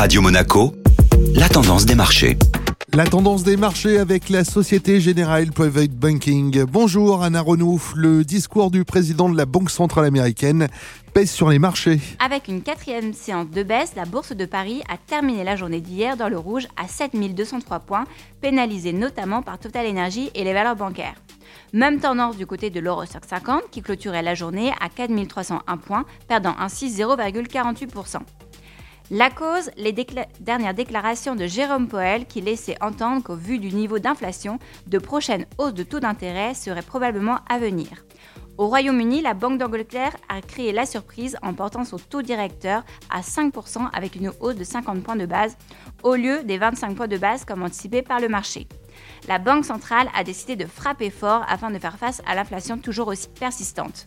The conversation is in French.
Radio Monaco, la tendance des marchés. La tendance des marchés avec la Société Générale Private Banking. Bonjour Anna Renouf. Le discours du président de la Banque Centrale Américaine pèse sur les marchés. Avec une quatrième séance de baisse, la Bourse de Paris a terminé la journée d'hier dans le rouge à 7203 points, pénalisée notamment par Total Energy et les valeurs bancaires. Même tendance du côté de l'Eurostock 50 qui clôturait la journée à 4301 points, perdant ainsi 0,48%. La cause, les dernières déclarations de Jérôme Powell qui laissait entendre qu'au vu du niveau d'inflation, de prochaines hausses de taux d'intérêt seraient probablement à venir. Au Royaume-Uni, la Banque d'Angleterre a créé la surprise en portant son taux directeur à 5% avec une hausse de 50 points de base au lieu des 25 points de base comme anticipé par le marché. La Banque centrale a décidé de frapper fort afin de faire face à l'inflation toujours aussi persistante.